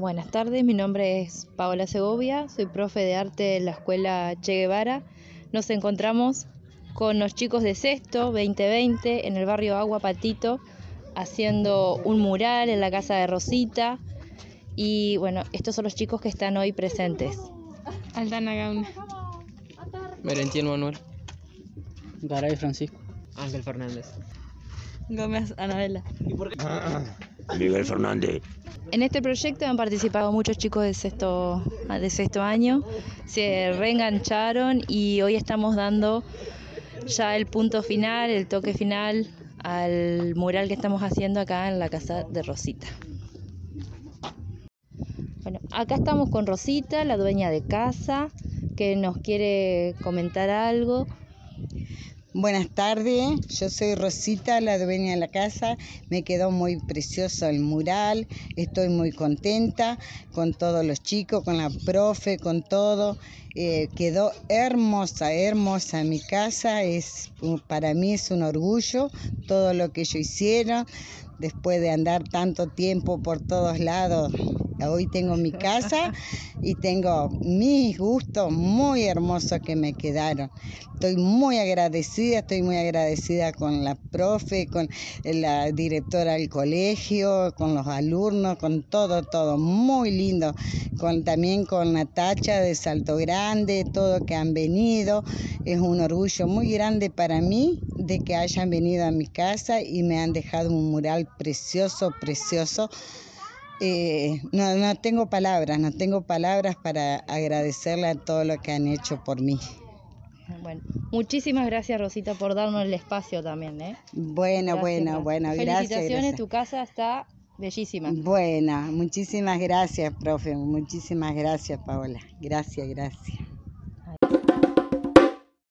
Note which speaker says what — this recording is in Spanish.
Speaker 1: Buenas tardes, mi nombre es Paola Segovia, soy profe de arte de la Escuela Che Guevara. Nos encontramos con los chicos de sexto 2020 en el barrio Agua Patito haciendo un mural en la casa de Rosita. Y bueno, estos son los chicos que están hoy presentes.
Speaker 2: Aldana Gauna.
Speaker 3: Merentiel Manuel.
Speaker 4: Garay Francisco.
Speaker 3: Ángel Fernández.
Speaker 2: Gómez Anabela.
Speaker 5: Miguel Fernández.
Speaker 1: En este proyecto han participado muchos chicos de sexto, de sexto año, se reengancharon y hoy estamos dando ya el punto final, el toque final al mural que estamos haciendo acá en la casa de Rosita. Bueno, acá estamos con Rosita, la dueña de casa, que nos quiere comentar algo.
Speaker 6: Buenas tardes, yo soy Rosita, la dueña de la casa. Me quedó muy precioso el mural, estoy muy contenta con todos los chicos, con la profe, con todo. Eh, quedó hermosa, hermosa mi casa. Es, para mí es un orgullo todo lo que ellos hicieron después de andar tanto tiempo por todos lados Hoy tengo mi casa y tengo mis gustos muy hermosos que me quedaron. Estoy muy agradecida, estoy muy agradecida con la profe, con la directora del colegio, con los alumnos, con todo, todo. Muy lindo. Con, también con Natacha de Salto Grande, todo que han venido. Es un orgullo muy grande para mí de que hayan venido a mi casa y me han dejado un mural precioso, precioso eh, no, no tengo palabras, no tengo palabras para agradecerle a todo lo que han hecho por mí.
Speaker 1: Bueno, muchísimas gracias Rosita por darnos el espacio también. ¿eh?
Speaker 6: Bueno, bueno, bueno, gracias.
Speaker 1: Felicitaciones, tu casa está bellísima.
Speaker 6: Buena, muchísimas gracias, profe, muchísimas gracias, Paola. Gracias, gracias.